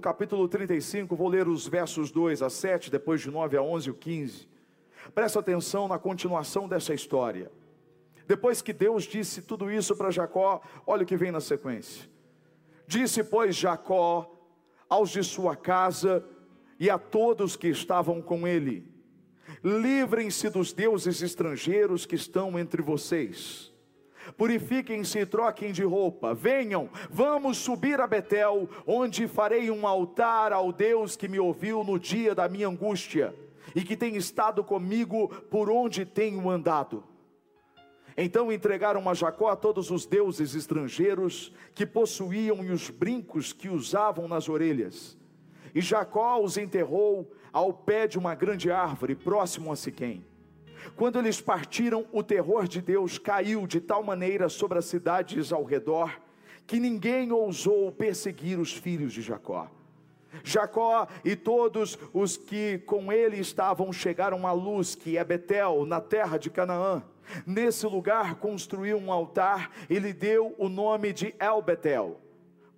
capítulo 35, vou ler os versos 2 a 7, depois de 9 a 11 e 15. Presta atenção na continuação dessa história. Depois que Deus disse tudo isso para Jacó, olha o que vem na sequência. Disse, pois, Jacó aos de sua casa e a todos que estavam com ele: Livrem-se dos deuses estrangeiros que estão entre vocês purifiquem-se e troquem de roupa, venham, vamos subir a Betel, onde farei um altar ao Deus que me ouviu no dia da minha angústia e que tem estado comigo por onde tenho andado. Então entregaram a Jacó a todos os deuses estrangeiros que possuíam e os brincos que usavam nas orelhas. E Jacó os enterrou ao pé de uma grande árvore próximo a Siquém. Quando eles partiram, o terror de Deus caiu de tal maneira sobre as cidades ao redor, que ninguém ousou perseguir os filhos de Jacó. Jacó e todos os que com ele estavam chegaram à luz, que é Betel, na terra de Canaã. Nesse lugar construiu um altar e lhe deu o nome de El Betel,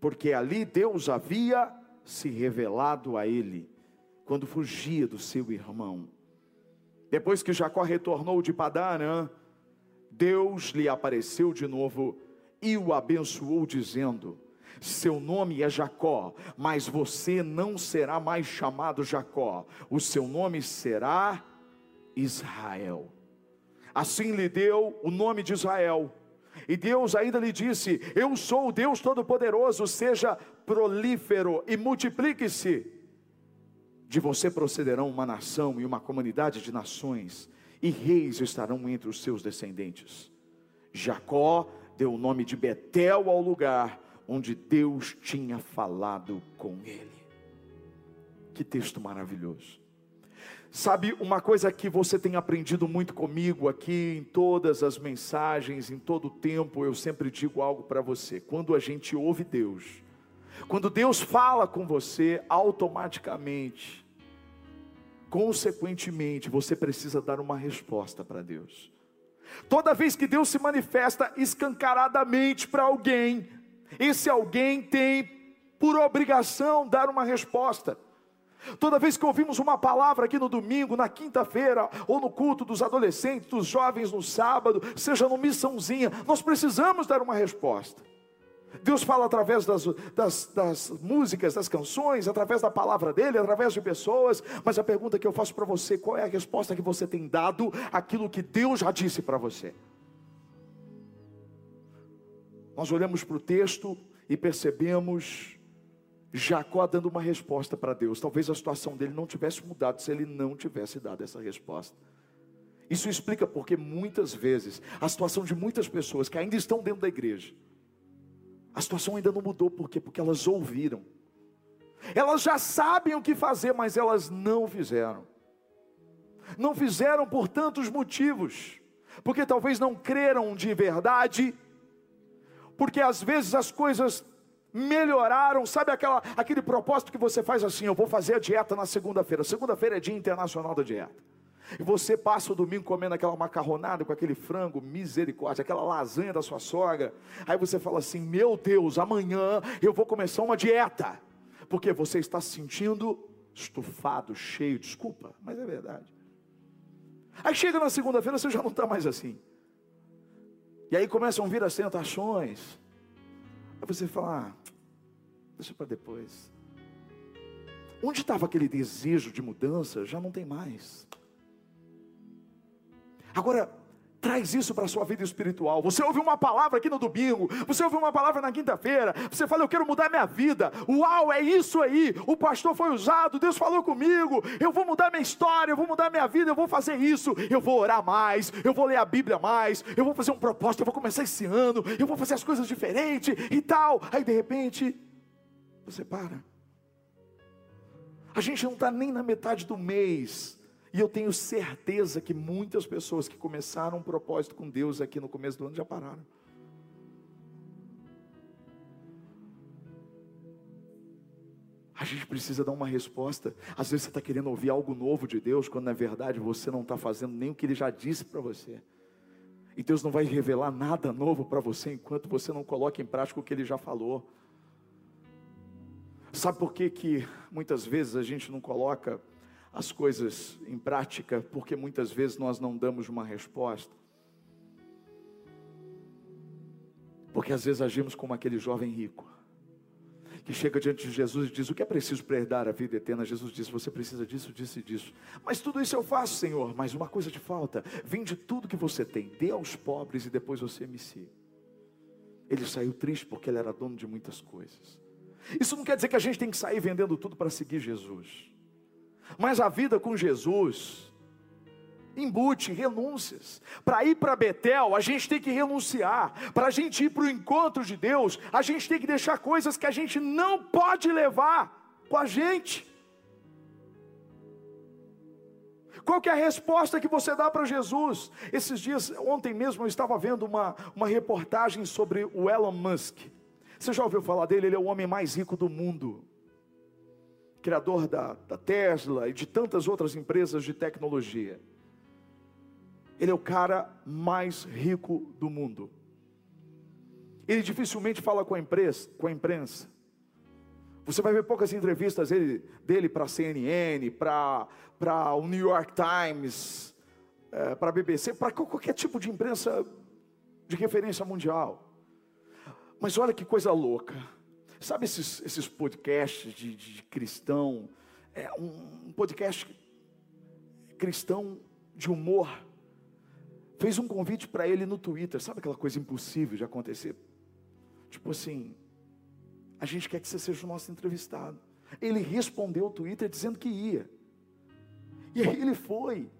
porque ali Deus havia se revelado a ele quando fugia do seu irmão. Depois que Jacó retornou de Padarã, Deus lhe apareceu de novo e o abençoou, dizendo: Seu nome é Jacó, mas você não será mais chamado Jacó, o seu nome será Israel. Assim lhe deu o nome de Israel. E Deus ainda lhe disse: Eu sou o Deus Todo-Poderoso, seja prolífero e multiplique-se. De você procederão uma nação e uma comunidade de nações, e reis estarão entre os seus descendentes. Jacó deu o nome de Betel ao lugar onde Deus tinha falado com ele. Que texto maravilhoso. Sabe uma coisa que você tem aprendido muito comigo aqui em todas as mensagens, em todo o tempo, eu sempre digo algo para você. Quando a gente ouve Deus, quando Deus fala com você, automaticamente, consequentemente, você precisa dar uma resposta para Deus. Toda vez que Deus se manifesta escancaradamente para alguém, esse alguém tem por obrigação dar uma resposta. Toda vez que ouvimos uma palavra aqui no domingo, na quinta-feira, ou no culto dos adolescentes, dos jovens no sábado, seja no missãozinha, nós precisamos dar uma resposta. Deus fala através das, das, das, músicas, das canções, através da palavra dele, através de pessoas. Mas a pergunta que eu faço para você: qual é a resposta que você tem dado àquilo que Deus já disse para você? Nós olhamos para o texto e percebemos Jacó dando uma resposta para Deus. Talvez a situação dele não tivesse mudado se ele não tivesse dado essa resposta. Isso explica porque muitas vezes a situação de muitas pessoas que ainda estão dentro da igreja a situação ainda não mudou, por quê? Porque elas ouviram. Elas já sabem o que fazer, mas elas não fizeram. Não fizeram por tantos motivos. Porque talvez não creram de verdade. Porque às vezes as coisas melhoraram, sabe aquela, aquele propósito que você faz assim, eu vou fazer a dieta na segunda-feira. Segunda-feira é dia internacional da dieta. E você passa o domingo comendo aquela macarronada com aquele frango, misericórdia, aquela lasanha da sua sogra. Aí você fala assim: Meu Deus, amanhã eu vou começar uma dieta. Porque você está se sentindo estufado, cheio, desculpa, mas é verdade. Aí chega na segunda-feira, você já não está mais assim. E aí começam a vir as tentações. Aí você fala: ah, Deixa para depois. Onde estava aquele desejo de mudança? Já não tem mais. Agora, traz isso para a sua vida espiritual. Você ouve uma palavra aqui no domingo, você ouve uma palavra na quinta-feira, você fala, eu quero mudar minha vida. Uau, é isso aí. O pastor foi usado, Deus falou comigo. Eu vou mudar minha história, eu vou mudar minha vida, eu vou fazer isso. Eu vou orar mais, eu vou ler a Bíblia mais, eu vou fazer um propósito, eu vou começar esse ano, eu vou fazer as coisas diferentes e tal. Aí de repente, você para. A gente não está nem na metade do mês e eu tenho certeza que muitas pessoas que começaram um propósito com Deus aqui no começo do ano já pararam. A gente precisa dar uma resposta. Às vezes você está querendo ouvir algo novo de Deus, quando na verdade você não está fazendo nem o que Ele já disse para você. E Deus não vai revelar nada novo para você enquanto você não coloca em prática o que Ele já falou. Sabe por que, que muitas vezes a gente não coloca as coisas em prática? Porque muitas vezes nós não damos uma resposta. Porque às vezes agimos como aquele jovem rico que chega diante de Jesus e diz: O que é preciso para herdar a vida eterna? Jesus diz: Você precisa disso, disso e disso. Mas tudo isso eu faço, Senhor. Mas uma coisa te falta: vende tudo que você tem, dê aos pobres e depois você me siga. Ele saiu triste porque ele era dono de muitas coisas. Isso não quer dizer que a gente tem que sair vendendo tudo para seguir Jesus. Mas a vida com Jesus embute, renúncias. Para ir para Betel, a gente tem que renunciar. Para a gente ir para o encontro de Deus, a gente tem que deixar coisas que a gente não pode levar com a gente. Qual que é a resposta que você dá para Jesus? Esses dias, ontem mesmo, eu estava vendo uma, uma reportagem sobre o Elon Musk. Você já ouviu falar dele? Ele é o homem mais rico do mundo. Criador da, da Tesla e de tantas outras empresas de tecnologia. Ele é o cara mais rico do mundo. Ele dificilmente fala com a imprensa. Com a imprensa. Você vai ver poucas entrevistas dele, dele para a CNN, para o New York Times, é, para a BBC, para qualquer tipo de imprensa de referência mundial. Mas olha que coisa louca. Sabe esses, esses podcasts de, de, cristão? É um podcast cristão de humor fez um convite para ele no Twitter. Sabe aquela coisa impossível de acontecer? Tipo assim, a gente quer que você seja o nosso entrevistado. Ele respondeu o Twitter dizendo que ia. E aí ele foi.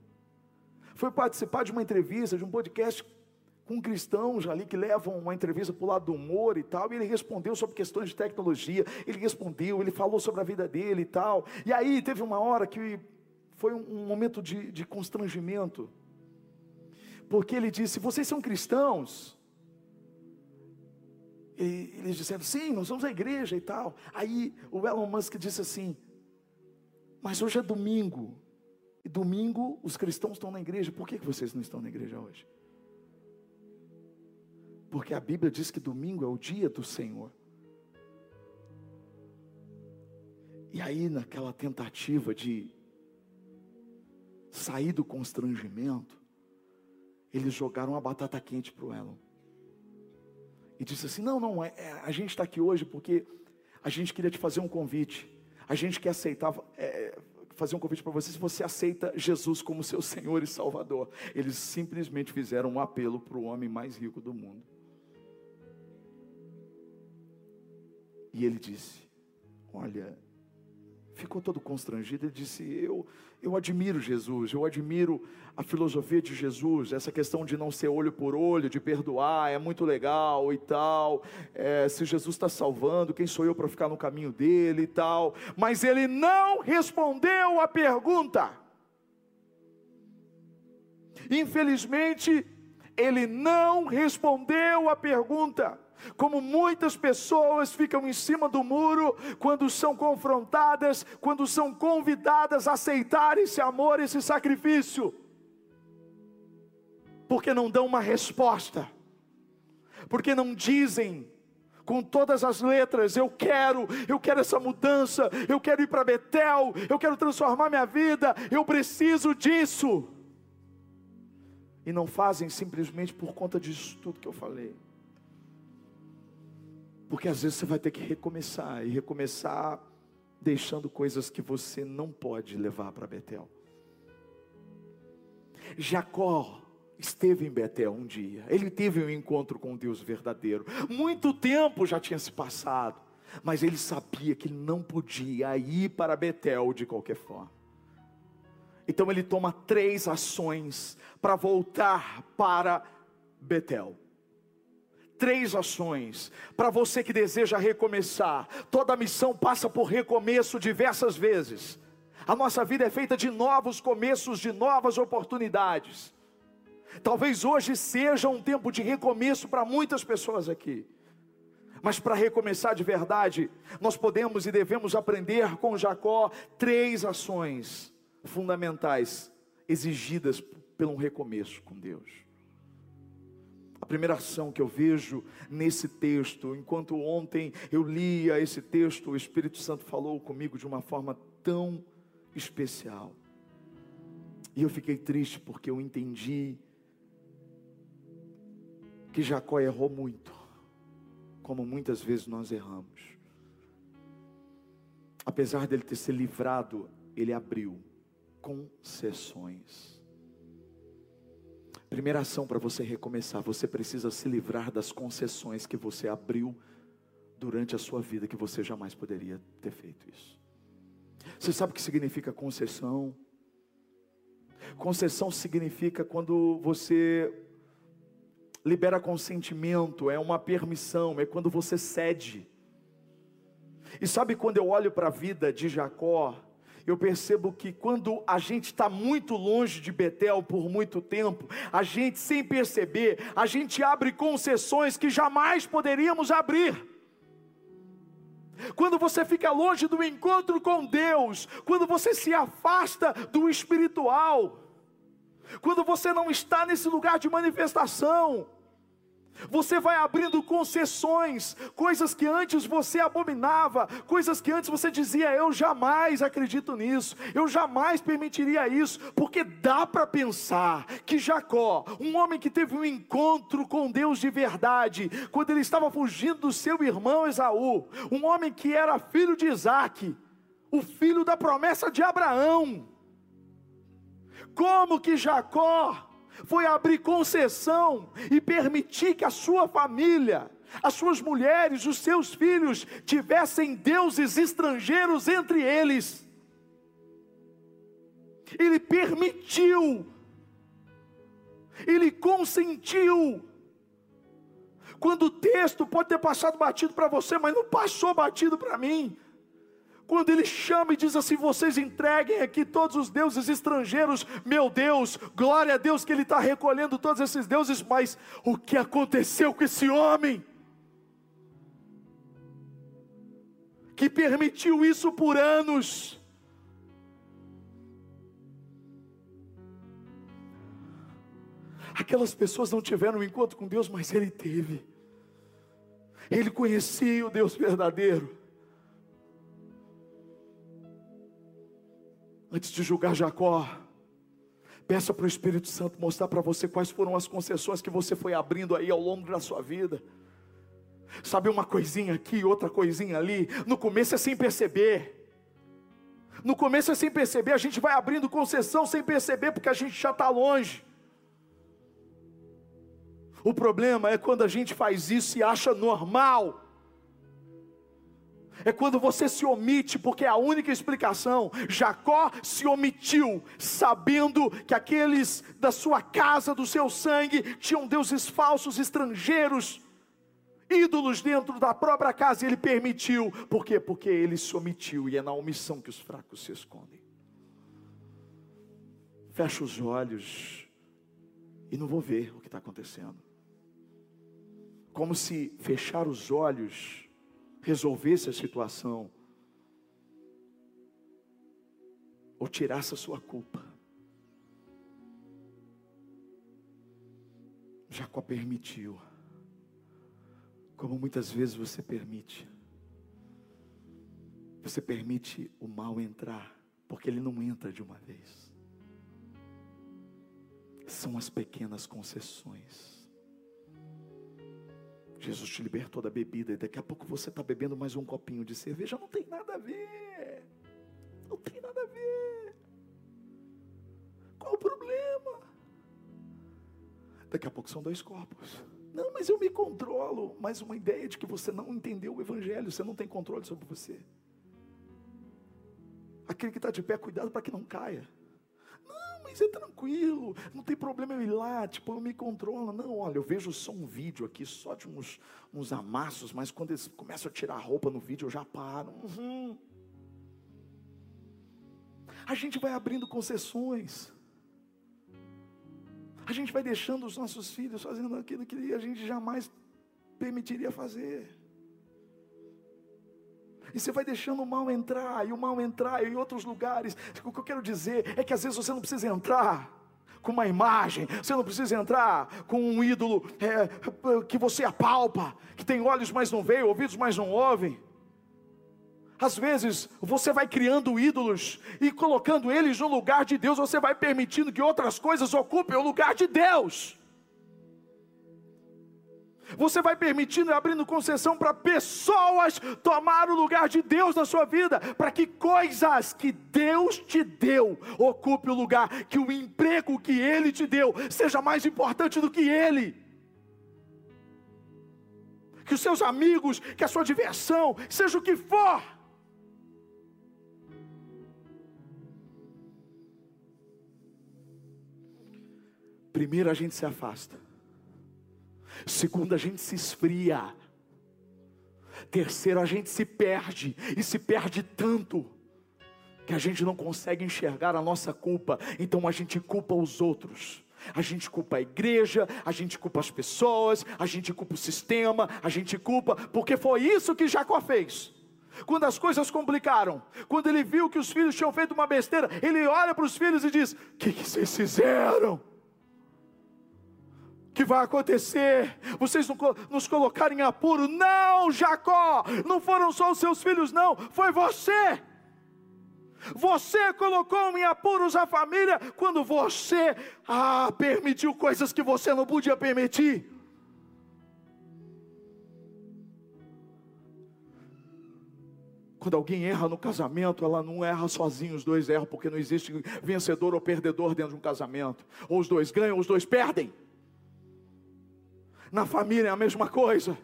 Foi participar de uma entrevista, de um podcast com cristãos ali que levam uma entrevista para o lado do humor e tal, e ele respondeu sobre questões de tecnologia, ele respondeu, ele falou sobre a vida dele e tal. E aí teve uma hora que foi um, momento de, de constrangimento porque ele disse: Vocês são cristãos? E eles disseram: Sim, nós somos a igreja e tal. Aí o Elon Musk disse assim: Mas hoje é domingo. E domingo os cristãos estão na igreja. Por que vocês não estão na igreja hoje? Porque a Bíblia diz que domingo é o dia do Senhor. E aí, naquela tentativa de sair do constrangimento, eles jogaram a batata quente para o Elon. E disse assim: Não, não, é, é a gente está aqui hoje porque a gente queria te fazer um convite. A gente quer aceitar, é, fazer um convite para você se você aceita Jesus como seu Senhor e Salvador. Eles simplesmente fizeram um apelo para o homem mais rico do mundo. E ele disse: Olha, ficou todo constrangido. Ele disse: Eu, eu admiro Jesus, eu admiro a filosofia de Jesus, essa questão de não ser olho por olho, de perdoar, é muito legal e tal. É, se Jesus está salvando, quem sou eu para ficar no caminho dele e tal. Mas ele não respondeu a pergunta. Infelizmente, ele não respondeu a pergunta. Como muitas pessoas ficam em cima do muro quando são confrontadas, quando são convidadas a aceitar esse amor, esse sacrifício, porque não dão uma resposta, porque não dizem com todas as letras: eu quero, eu quero essa mudança, eu quero ir para Betel, eu quero transformar minha vida, eu preciso disso. E não fazem simplesmente por conta disso tudo que eu falei. Porque às vezes você vai ter que recomeçar e recomeçar deixando coisas que você não pode levar para Betel. Jacó esteve em Betel um dia. Ele teve um encontro com Deus verdadeiro. Muito tempo já tinha se passado, mas ele sabia que não podia ir para Betel de qualquer forma. Então ele toma três ações para voltar para Betel três ações para você que deseja recomeçar. Toda missão passa por recomeço diversas vezes. A nossa vida é feita de novos começos, de novas oportunidades. Talvez hoje seja um tempo de recomeço para muitas pessoas aqui. Mas para recomeçar de verdade, nós podemos e devemos aprender com Jacó três ações fundamentais exigidas pelo recomeço com Deus primeira ação que eu vejo nesse texto, enquanto ontem eu lia esse texto, o Espírito Santo falou comigo de uma forma tão especial. E eu fiquei triste porque eu entendi que Jacó errou muito, como muitas vezes nós erramos. Apesar dele ter se livrado, ele abriu concessões. Primeira ação para você recomeçar, você precisa se livrar das concessões que você abriu durante a sua vida, que você jamais poderia ter feito isso. Você sabe o que significa concessão? Concessão significa quando você libera consentimento, é uma permissão, é quando você cede. E sabe quando eu olho para a vida de Jacó, eu percebo que quando a gente está muito longe de Betel por muito tempo, a gente, sem perceber, a gente abre concessões que jamais poderíamos abrir. Quando você fica longe do encontro com Deus, quando você se afasta do espiritual, quando você não está nesse lugar de manifestação, você vai abrindo concessões, coisas que antes você abominava, coisas que antes você dizia, eu jamais acredito nisso, eu jamais permitiria isso, porque dá para pensar que Jacó, um homem que teve um encontro com Deus de verdade, quando ele estava fugindo do seu irmão Esaú, um homem que era filho de Isaac, o filho da promessa de Abraão, como que Jacó foi abrir concessão e permitir que a sua família, as suas mulheres, os seus filhos tivessem deuses estrangeiros entre eles. Ele permitiu, ele consentiu. Quando o texto pode ter passado batido para você, mas não passou batido para mim. Quando ele chama e diz assim: vocês entreguem aqui todos os deuses estrangeiros, meu Deus, glória a Deus que ele está recolhendo todos esses deuses, mas o que aconteceu com esse homem? Que permitiu isso por anos. Aquelas pessoas não tiveram um encontro com Deus, mas ele teve. Ele conhecia o Deus verdadeiro. Antes de julgar Jacó, peça para o Espírito Santo mostrar para você quais foram as concessões que você foi abrindo aí ao longo da sua vida. Sabe uma coisinha aqui, outra coisinha ali. No começo é sem perceber. No começo é sem perceber, a gente vai abrindo concessão sem perceber, porque a gente já está longe. O problema é quando a gente faz isso e acha normal é quando você se omite, porque é a única explicação. Jacó se omitiu, sabendo que aqueles da sua casa, do seu sangue, tinham deuses falsos, estrangeiros, ídolos dentro da própria casa, e ele permitiu. Por quê? Porque ele se omitiu, e é na omissão que os fracos se escondem. Fecha os olhos e não vou ver o que está acontecendo. Como se fechar os olhos resolvesse a situação, ou tirasse a sua culpa. Jacó permitiu, como muitas vezes você permite. Você permite o mal entrar, porque ele não entra de uma vez. São as pequenas concessões. Jesus te libertou da bebida e daqui a pouco você está bebendo mais um copinho de cerveja. Não tem nada a ver. Não tem nada a ver. Qual o problema? Daqui a pouco são dois copos. Não, mas eu me controlo. Mais uma ideia de que você não entendeu o Evangelho, você não tem controle sobre você. Aquele que está de pé, cuidado para que não caia mas é tranquilo, não tem problema eu ir lá, tipo, eu me controlo. Não, olha, eu vejo só um vídeo aqui, só de uns, uns amassos, mas quando eles começam a tirar a roupa no vídeo, eu já paro. Uhum. A gente vai abrindo concessões. A gente vai deixando os nossos filhos fazendo aquilo que a gente jamais permitiria fazer. E você vai deixando o mal entrar, e o mal entrar em outros lugares. O que eu quero dizer é que às vezes você não precisa entrar. com uma imagem, você não precisa entrar com um ídolo é, que você apalpa, que tem olhos, mas não vê, ouvidos, mas não ouvem. Às vezes você vai criando ídolos e colocando eles no lugar de Deus, você vai permitindo que outras coisas ocupem o lugar de Deus. Você vai permitindo abrindo concessão para pessoas tomar o lugar de Deus na sua vida, para que coisas que Deus te deu ocupe o lugar, que o emprego que Ele te deu seja mais importante do que Ele. Que os seus amigos, que a sua diversão, seja o que for. Primeiro a gente se afasta. Segundo, a gente se esfria. Terceiro, a gente se perde. E se perde tanto que a gente não consegue enxergar a nossa culpa. Então a gente culpa os outros. A gente culpa a igreja, a gente culpa as pessoas, a gente culpa o sistema, a gente culpa, porque foi isso que Jacó fez. Quando as coisas complicaram, quando ele viu que os filhos tinham feito uma besteira, ele olha para os filhos e diz: O que, que vocês fizeram? Que vai acontecer, vocês nos colocarem em apuro. Não, Jacó, não foram só os seus filhos, não, foi você. Você colocou em apuros a família quando você ah, permitiu coisas que você não podia permitir. Quando alguém erra no casamento, ela não erra sozinho, os dois erram, porque não existe vencedor ou perdedor dentro de um casamento. Ou os dois ganham, ou os dois perdem. Na família é a mesma coisa.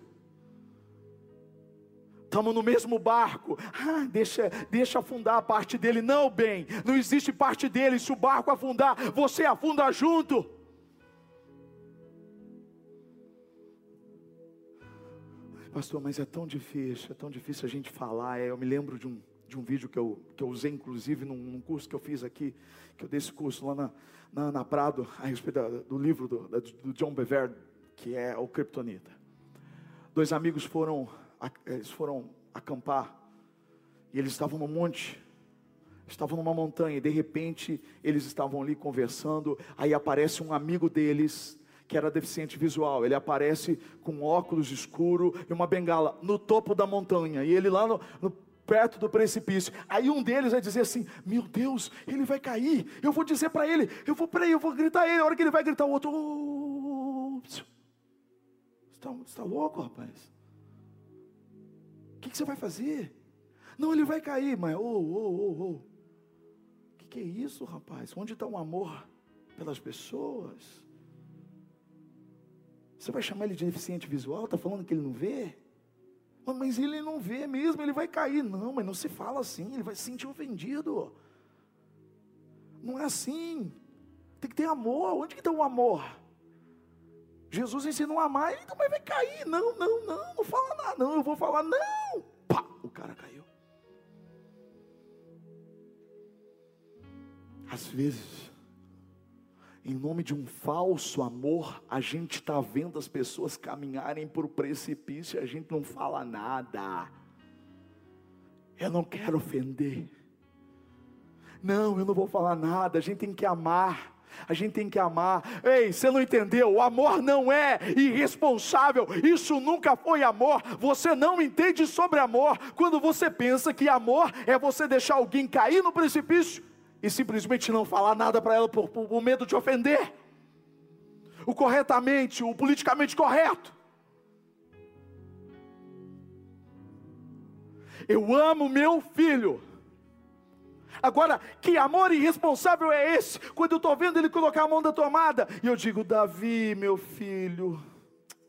Estamos no mesmo barco. Ah, deixa, deixa afundar a parte dele. Não, bem, não existe parte dele. Se o barco afundar, você afunda junto. Pastor, mas é tão difícil, é tão difícil a gente falar. É, eu me lembro de um, de um vídeo que eu, que eu usei, inclusive, num, num curso que eu fiz aqui, que eu dei esse curso lá na, na, na Prado, a respeito da, do livro do, do John Bevere, que é o Kryptonita. Dois amigos foram, eles foram acampar e eles estavam no monte, estavam numa montanha e de repente eles estavam ali conversando. Aí aparece um amigo deles que era deficiente visual. Ele aparece com óculos escuro e uma bengala no topo da montanha e ele lá no, no perto do precipício. Aí um deles vai dizer assim: Meu Deus, ele vai cair. Eu vou dizer para ele, eu vou para eu vou gritar ele. A hora que ele vai gritar, o outro. Oh, está, está louco, rapaz? O que, que, você vai fazer? Não, ele vai cair, mas, ô, ô, ô, ô. O que, que é isso, rapaz? Onde está o amor pelas pessoas? Você vai chamar ele de deficiente visual? Está falando que ele não vê? Mas ele não vê mesmo, ele vai cair. Não, mas não se fala assim, ele vai se sentir ofendido. Não é assim. Tem que ter amor. Onde que está o amor? Jesus ensinou a amar, ele também vai cair. Não, não, não, não fala nada, não. Eu vou falar, não. Pá, o cara caiu. Às vezes, em nome de um falso amor, a gente está vendo as pessoas caminharem por precipício e a gente não fala nada. Eu não quero ofender. Não, eu não vou falar nada. A gente tem que amar. A gente tem que amar. Ei, você não entendeu? O amor não é irresponsável. Isso nunca foi amor. Você não entende sobre amor quando você pensa que amor é você deixar alguém cair no precipício e simplesmente não falar nada para ela por, por, por medo de ofender. O corretamente, o politicamente correto. Eu amo meu filho Agora, que amor irresponsável é esse? Quando eu estou vendo ele colocar a mão da tomada, e eu digo, Davi, meu filho,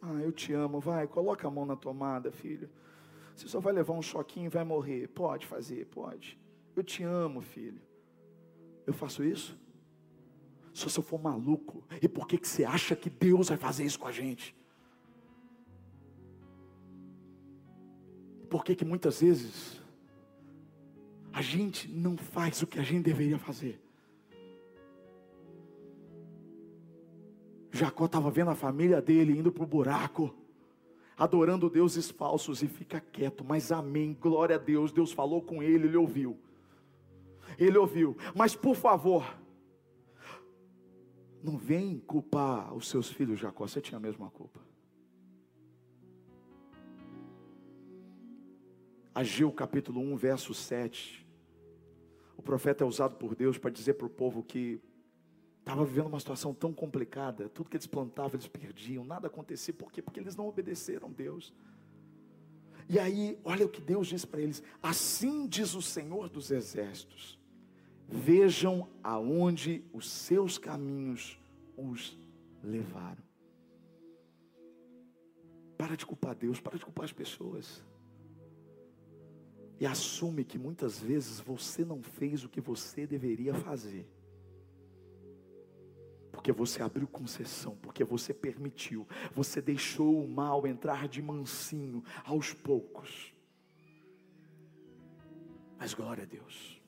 ah, eu te amo, vai, coloca a mão na tomada, filho. Você só vai levar um choquinho e vai morrer. Pode fazer, pode. Eu te amo, filho. Eu faço isso? Só se eu for maluco. E por que, que você acha que Deus vai fazer isso com a gente? Por que, que muitas vezes a gente não faz o que a gente deveria fazer. Jacó estava vendo a família dele indo para o buraco, adorando deuses falsos e fica quieto, mas amém, glória a Deus, Deus falou com ele, ele ouviu. Ele ouviu, mas por favor, Não vem culpar os seus filhos, Jacó, você tinha a mesma culpa. Ageu capítulo 1, verso 7. O profeta é usado por Deus para dizer para o povo que estava vivendo uma situação tão complicada, tudo que eles plantavam eles perdiam, nada acontecia, por quê? Porque eles não obedeceram a Deus. E aí, olha o que Deus diz para eles: assim diz o Senhor dos Exércitos, vejam aonde os seus caminhos os levaram. Para de culpar Deus, para de culpar as pessoas. E assume que muitas vezes você não fez o que você deveria fazer. Porque você abriu concessão, porque você permitiu, você deixou o mal entrar de mansinho aos poucos. Mas glória a Deus.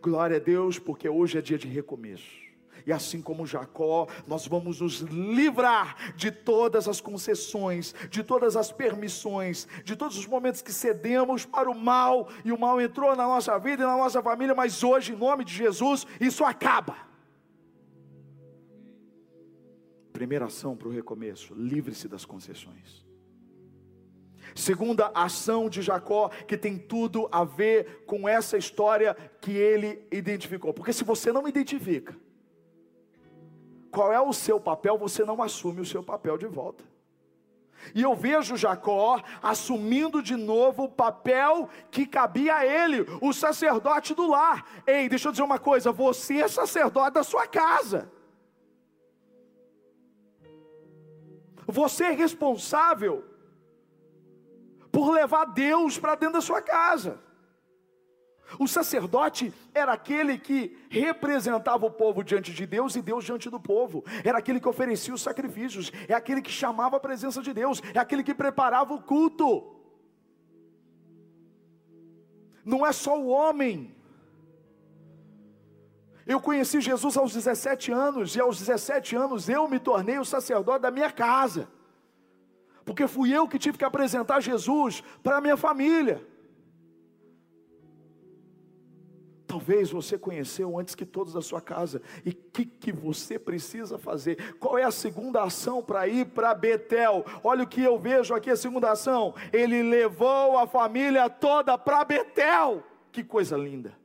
Glória a Deus, porque hoje é dia de recomeço e assim como Jacó, nós vamos nos livrar de todas as concessões, de todas as permissões, de todos os momentos que cedemos para o mal, e o mal entrou na nossa vida e na nossa família, mas hoje, em nome de Jesus, isso acaba. Primeira ação para o recomeço: livre-se das concessões. Segunda ação de Jacó, que tem tudo a ver com essa história que ele identificou. Porque se você não identifica, qual é o seu papel, você não assume o seu papel de volta. E eu vejo Jacó assumindo de novo o papel que cabia a ele, o sacerdote do lar. Ei, deixa eu dizer uma coisa: você é sacerdote da sua casa. Você é responsável por levar Deus para dentro da sua casa. O sacerdote era aquele que representava o povo diante de Deus e Deus diante do povo. Era aquele que oferecia os sacrifícios, é aquele que chamava a presença de Deus, é aquele que preparava o culto. Não é só o homem. Eu conheci Jesus aos 17 anos e aos 17 anos eu me tornei o sacerdote da minha casa. Porque fui eu que tive que apresentar Jesus para a minha família. Talvez você conheceu antes que todos da sua casa. E o que, que você precisa fazer? Qual é a segunda ação para ir para Betel? Olha o que eu vejo aqui, a segunda ação. Ele levou a família toda para Betel. Que coisa linda.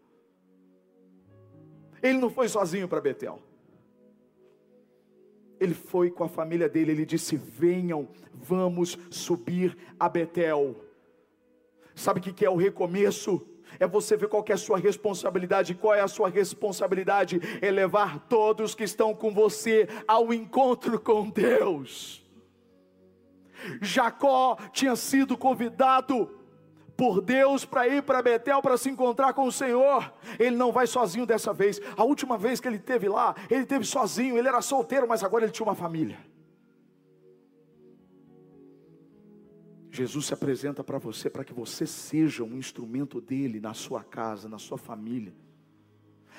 Ele não foi sozinho para Betel. Ele foi com a família dele. Ele disse: Venham, vamos subir a Betel. Sabe o que é o recomeço? É você ver qual é a sua responsabilidade. Qual é a sua responsabilidade? É levar todos que estão com você ao encontro com Deus. Jacó tinha sido convidado por Deus para ir para Betel para se encontrar com o Senhor. Ele não vai sozinho dessa vez. A última vez que ele teve lá, ele teve sozinho, ele era solteiro, mas agora ele tinha uma família. Jesus se apresenta para você para que você seja um instrumento dele na sua casa, na sua família.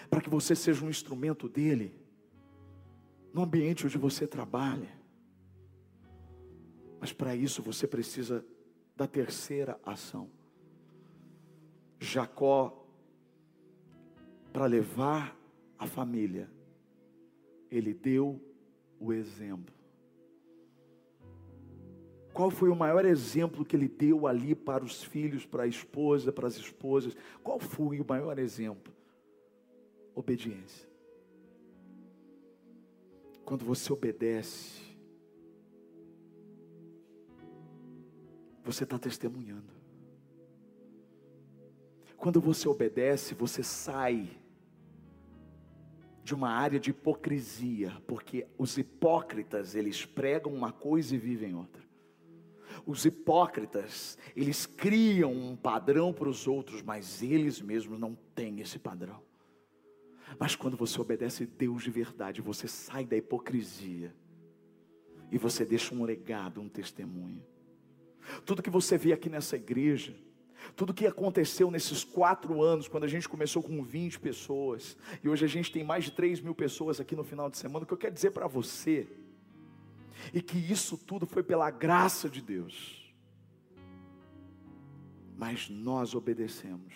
Para que você seja um instrumento dele no ambiente onde você trabalha. Mas para isso você precisa da terceira ação. Jacó, para levar a família, ele deu o exemplo. Qual foi o maior exemplo que ele deu ali para os filhos, para a esposa, para as esposas? Qual foi o maior exemplo? Obediência. Quando você obedece, você está testemunhando. Quando você obedece, você sai de uma área de hipocrisia, porque os hipócritas, eles pregam uma coisa e vivem outra. Os hipócritas, eles criam um padrão para os outros, mas eles mesmos não têm esse padrão. Mas quando você obedece Deus de verdade, você sai da hipocrisia e você deixa um legado, um testemunho. Tudo que você vê aqui nessa igreja, tudo que aconteceu nesses quatro anos, quando a gente começou com 20 pessoas, e hoje a gente tem mais de 3 mil pessoas aqui no final de semana, o que eu quero dizer para você e que isso tudo foi pela graça de Deus. Mas nós obedecemos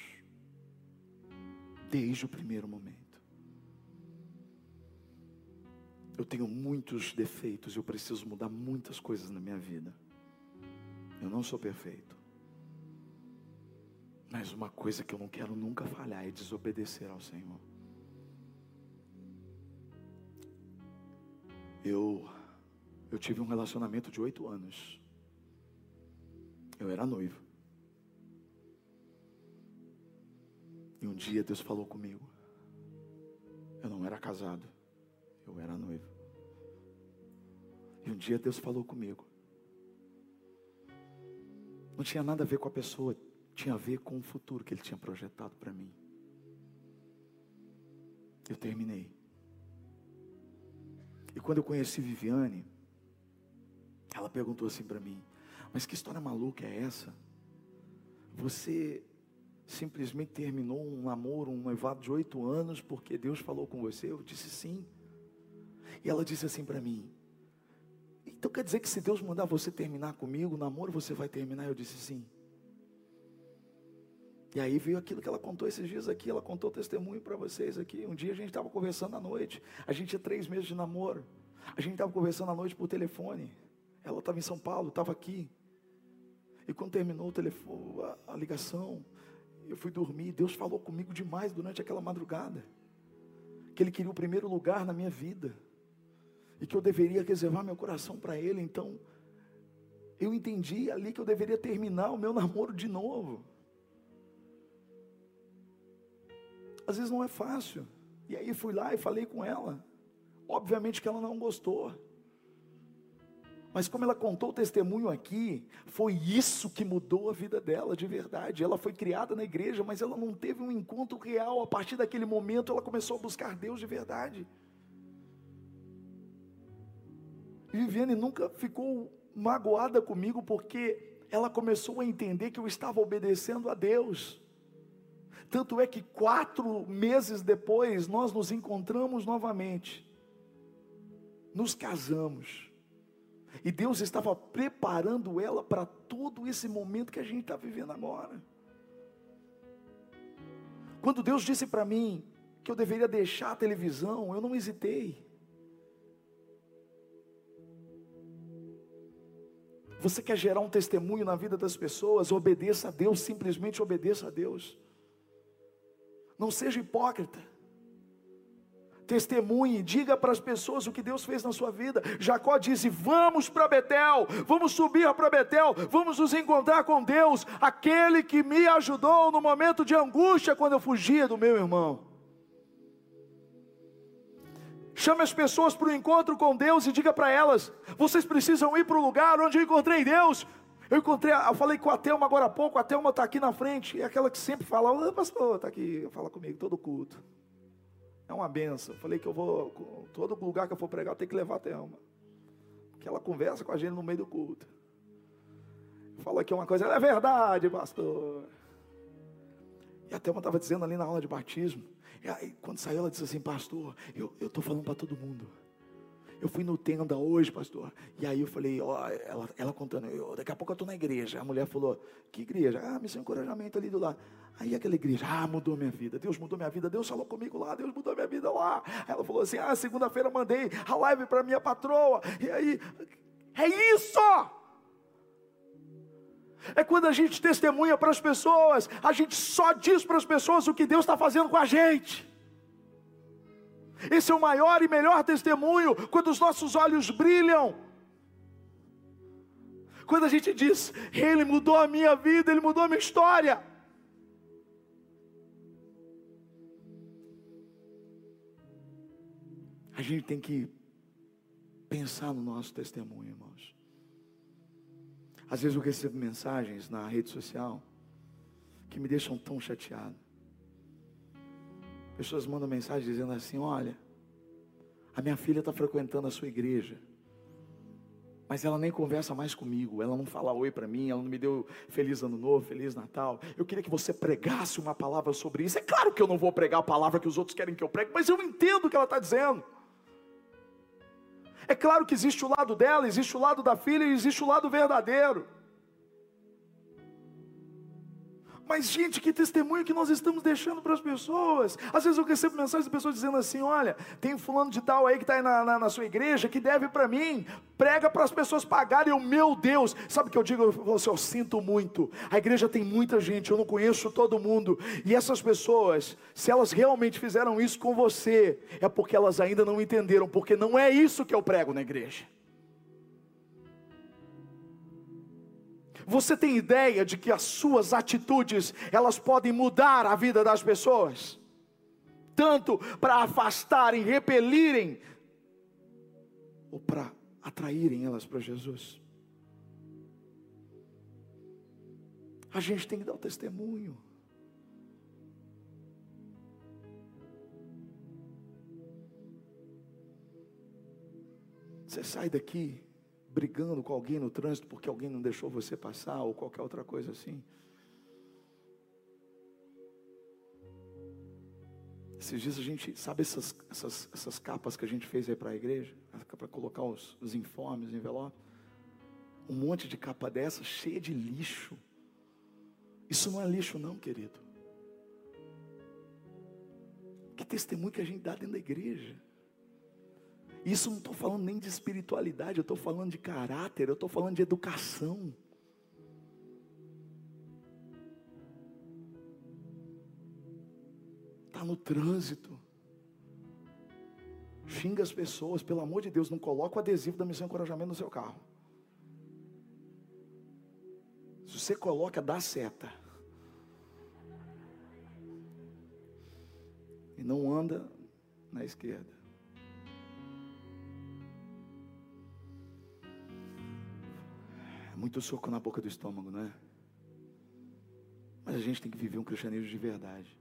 desde o primeiro momento. Eu tenho muitos defeitos, eu preciso mudar muitas coisas na minha vida. Eu não sou perfeito. Mas uma coisa que eu não quero nunca falhar é desobedecer ao Senhor. Eu, eu tive um relacionamento de oito anos. Eu era noivo. E um dia Deus falou comigo. Eu não era casado, eu era noivo. E um dia Deus falou comigo. Não tinha nada a ver com a pessoa, tinha a ver com o futuro que Ele tinha projetado para mim. Eu terminei. E quando eu conheci Viviane, ela perguntou assim para mim: Mas que história maluca é essa? Você simplesmente terminou um namoro, um noivado de oito anos, porque Deus falou com você? Eu disse sim. E ela disse assim para mim: Então quer dizer que se Deus mandar você terminar comigo, o namoro você vai terminar? Eu disse sim. E aí veio aquilo que ela contou esses dias aqui, ela contou testemunho para vocês aqui. Um dia a gente estava conversando à noite, a gente tinha três meses de namoro, a gente estava conversando à noite por telefone. Ela estava em São Paulo, estava aqui. E quando terminou o telefone, a, a ligação, eu fui dormir. Deus falou comigo demais durante aquela madrugada. Que Ele queria o primeiro lugar na minha vida. E que eu deveria reservar meu coração para Ele. Então, eu entendi ali que eu deveria terminar o meu namoro de novo. Às vezes não é fácil. E aí fui lá e falei com ela. Obviamente que ela não gostou. Mas como ela contou o testemunho aqui, foi isso que mudou a vida dela de verdade. Ela foi criada na igreja, mas ela não teve um encontro real. A partir daquele momento, ela começou a buscar Deus de verdade. Viviane nunca ficou magoada comigo porque ela começou a entender que eu estava obedecendo a Deus. Tanto é que quatro meses depois nós nos encontramos novamente, nos casamos. E Deus estava preparando ela para todo esse momento que a gente está vivendo agora. Quando Deus disse para mim que eu deveria deixar a televisão, eu não hesitei. Você quer gerar um testemunho na vida das pessoas? Obedeça a Deus, simplesmente obedeça a Deus. Não seja hipócrita testemunhe, diga para as pessoas o que Deus fez na sua vida. Jacó disse: Vamos para Betel, vamos subir para Betel, vamos nos encontrar com Deus, aquele que me ajudou no momento de angústia quando eu fugia do meu irmão. Chame as pessoas para o encontro com Deus e diga para elas: vocês precisam ir para o lugar onde eu encontrei Deus. Eu encontrei, eu falei com a Thelma agora há pouco, a Thelma está aqui na frente, é aquela que sempre fala, pastor, está aqui, fala comigo todo culto. É uma benção. Eu falei que eu vou, todo lugar que eu for pregar, eu tenho que levar a Thelma. Porque ela conversa com a gente no meio do culto. Fala aqui uma coisa, é verdade, pastor. E a Thelma estava dizendo ali na aula de batismo. E aí, quando saiu, ela disse assim, pastor, eu estou falando para todo mundo. Eu fui no tenda hoje, pastor. E aí eu falei, ó, ela, ela contando, eu, daqui a pouco eu estou na igreja. A mulher falou, que igreja? Ah, missão encorajamento ali do lado. Aí aquela igreja, ah, mudou minha vida. Deus mudou minha vida. Deus falou comigo lá, Deus mudou minha vida lá. Ela falou assim: ah, segunda-feira mandei a live para minha patroa. E aí, é isso! É quando a gente testemunha para as pessoas, a gente só diz para as pessoas o que Deus está fazendo com a gente. Esse é o maior e melhor testemunho quando os nossos olhos brilham. Quando a gente diz, Ele mudou a minha vida, Ele mudou a minha história. A gente tem que pensar no nosso testemunho, irmãos. Às vezes eu recebo mensagens na rede social que me deixam tão chateado. Pessoas mandam mensagem dizendo assim: Olha, a minha filha está frequentando a sua igreja, mas ela nem conversa mais comigo, ela não fala oi para mim, ela não me deu feliz ano novo, feliz Natal. Eu queria que você pregasse uma palavra sobre isso. É claro que eu não vou pregar a palavra que os outros querem que eu pregue, mas eu entendo o que ela está dizendo. É claro que existe o lado dela, existe o lado da filha e existe o lado verdadeiro. Mas, gente, que testemunho que nós estamos deixando para as pessoas. Às vezes eu recebo mensagens de pessoas dizendo assim: olha, tem fulano de tal aí que está aí na, na, na, sua igreja que deve para mim, prega para as pessoas pagarem. Eu, meu Deus, sabe o que eu digo? Eu, assim, eu sinto muito. A igreja tem muita gente, eu não conheço todo mundo. E essas pessoas, se elas realmente fizeram isso com você, é porque elas ainda não entenderam, porque não é isso que eu prego na igreja. Você tem ideia de que as suas atitudes, elas podem mudar a vida das pessoas? Tanto para afastarem, repelirem, ou para atraírem elas para Jesus. A gente tem que dar o testemunho. Você sai daqui brigando com alguém no trânsito porque alguém não deixou você passar ou qualquer outra coisa assim. Esses dias a gente, sabe essas, essas, essas capas que a gente fez aí para a igreja? Para colocar os, os informes, envelopes? Um monte de capa dessa cheia de lixo. Isso não é lixo, não, querido. Que testemunho que a gente dá dentro da igreja. Isso não estou falando nem de espiritualidade, eu estou falando de caráter, eu estou falando de educação. Está no trânsito. Xinga as pessoas, pelo amor de Deus, não coloca o adesivo da missão encorajamento no seu carro. Se você coloca, dá seta. E não anda na esquerda. Muito soco na boca do estômago, não é? Mas a gente tem que viver um cristianismo de verdade.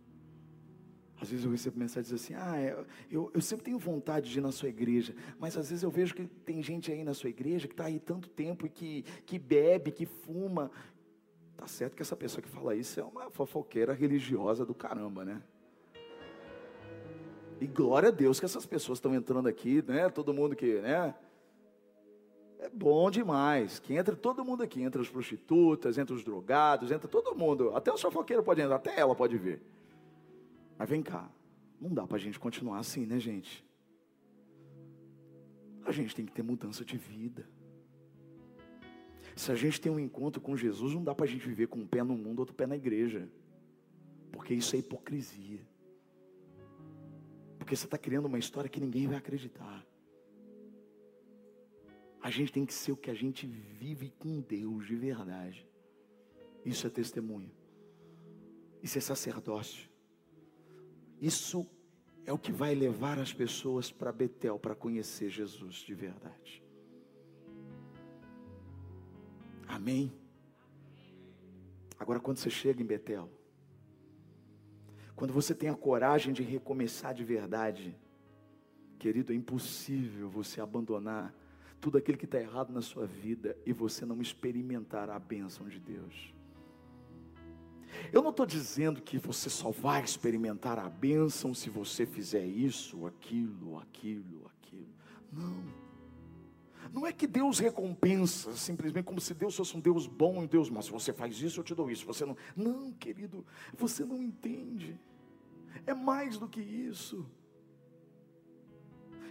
Às vezes eu recebo mensagens assim: Ah, é, eu, eu sempre tenho vontade de ir na sua igreja, mas às vezes eu vejo que tem gente aí na sua igreja que está aí tanto tempo e que, que bebe, que fuma. Tá certo que essa pessoa que fala isso é uma fofoqueira religiosa do caramba, né? E glória a Deus que essas pessoas estão entrando aqui, né? Todo mundo que, né? Bom demais. Que entra todo mundo aqui, entra as prostitutas, entra os drogados, entra todo mundo. Até o fofoqueiro pode entrar, até ela pode ver. Mas vem cá, não dá para a gente continuar assim, né, gente? A gente tem que ter mudança de vida. Se a gente tem um encontro com Jesus, não dá para a gente viver com um pé no mundo, outro pé na igreja. Porque isso é hipocrisia. Porque você está criando uma história que ninguém vai acreditar. A gente tem que ser o que a gente vive com Deus de verdade. Isso é testemunho. Isso é sacerdócio. Isso é o que vai levar as pessoas para Betel para conhecer Jesus de verdade. Amém? Agora, quando você chega em Betel, quando você tem a coragem de recomeçar de verdade, querido, é impossível você abandonar tudo aquilo que está errado na sua vida e você não experimentar a bênção de Deus. Eu não estou dizendo que você só vai experimentar a bênção se você fizer isso, aquilo, aquilo, aquilo. Não. Não é que Deus recompensa simplesmente como se Deus fosse um Deus bom e Deus mau. Se você faz isso, eu te dou isso. Você não. Não, querido, você não entende. É mais do que isso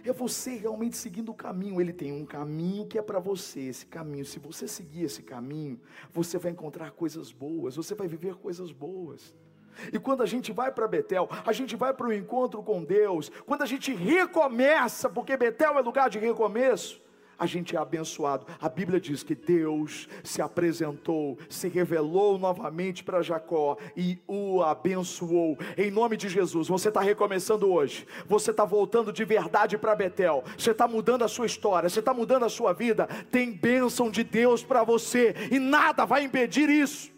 é você realmente seguindo o caminho. Ele tem um caminho que é para você. Esse caminho, se você seguir esse caminho, você vai encontrar coisas boas, você vai viver coisas boas. E quando a gente vai para Betel, a gente vai para o encontro com Deus, quando a gente recomeça, porque Betel é lugar de recomeço, a gente é abençoado. A Bíblia diz que Deus se apresentou, se revelou novamente para Jacó e o abençoou. Em nome de Jesus, você está recomeçando hoje, você está voltando de verdade para Betel, você está mudando a sua história, você está mudando a sua vida. Tem bênção de Deus para você e nada vai impedir isso.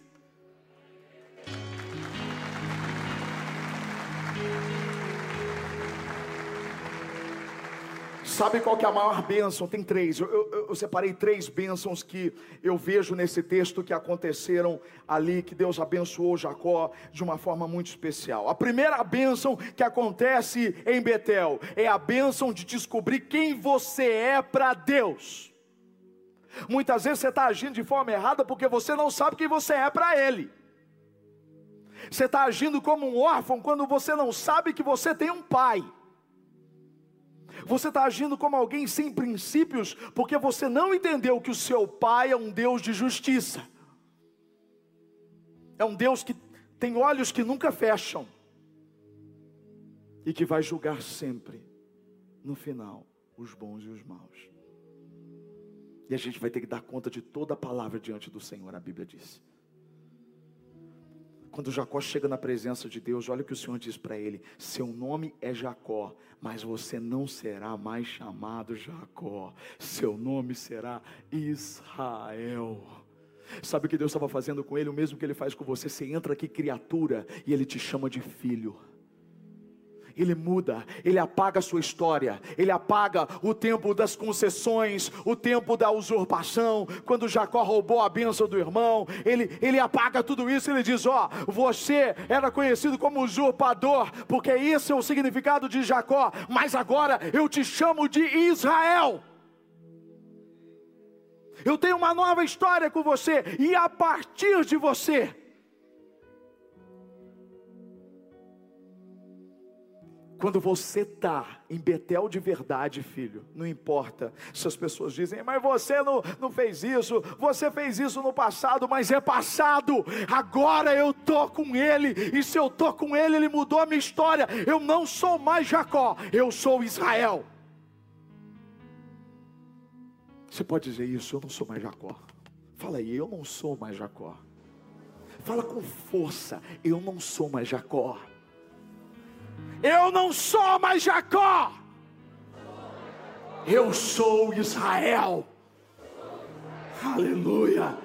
Sabe qual que é a maior bênção? Tem três. Eu, eu, eu, separei três bênçãos que eu vejo nesse texto que aconteceram ali, que Deus abençoou Jacó de uma forma muito especial. A primeira bênção que acontece em Betel é a bênção de descobrir quem você é para Deus. Muitas vezes você está agindo de forma errada porque você não sabe quem você é para Ele. Você está agindo como um órfão quando você não sabe que você tem um pai. Você está agindo como alguém sem princípios, porque você não entendeu que o seu pai é um Deus de justiça. É um Deus que tem olhos que nunca fecham e que vai julgar sempre, no final, os bons e os maus. E a gente vai ter que dar conta de toda a palavra diante do Senhor, a Bíblia diz. Quando Jacó chega na presença de Deus, olha o que o Senhor diz para ele: Seu nome é Jacó, mas você não será mais chamado Jacó, seu nome será Israel. Sabe o que Deus estava fazendo com ele? O mesmo que ele faz com você. Você entra aqui, criatura, e ele te chama de filho ele muda, ele apaga a sua história, ele apaga o tempo das concessões, o tempo da usurpação, quando Jacó roubou a bênção do irmão, ele, ele apaga tudo isso, ele diz: Ó, oh, você era conhecido como usurpador, porque esse é o significado de Jacó, mas agora eu te chamo de Israel. Eu tenho uma nova história com você, e a partir de você, Quando você está em Betel de verdade, filho, não importa se as pessoas dizem, mas você não, não fez isso, você fez isso no passado, mas é passado, agora eu estou com ele, e se eu estou com ele, ele mudou a minha história. Eu não sou mais Jacó, eu sou Israel. Você pode dizer isso, eu não sou mais Jacó. Fala aí, eu não sou mais Jacó. Fala com força, eu não sou mais Jacó. Eu não sou mais Jacó. Eu sou Israel. Aleluia.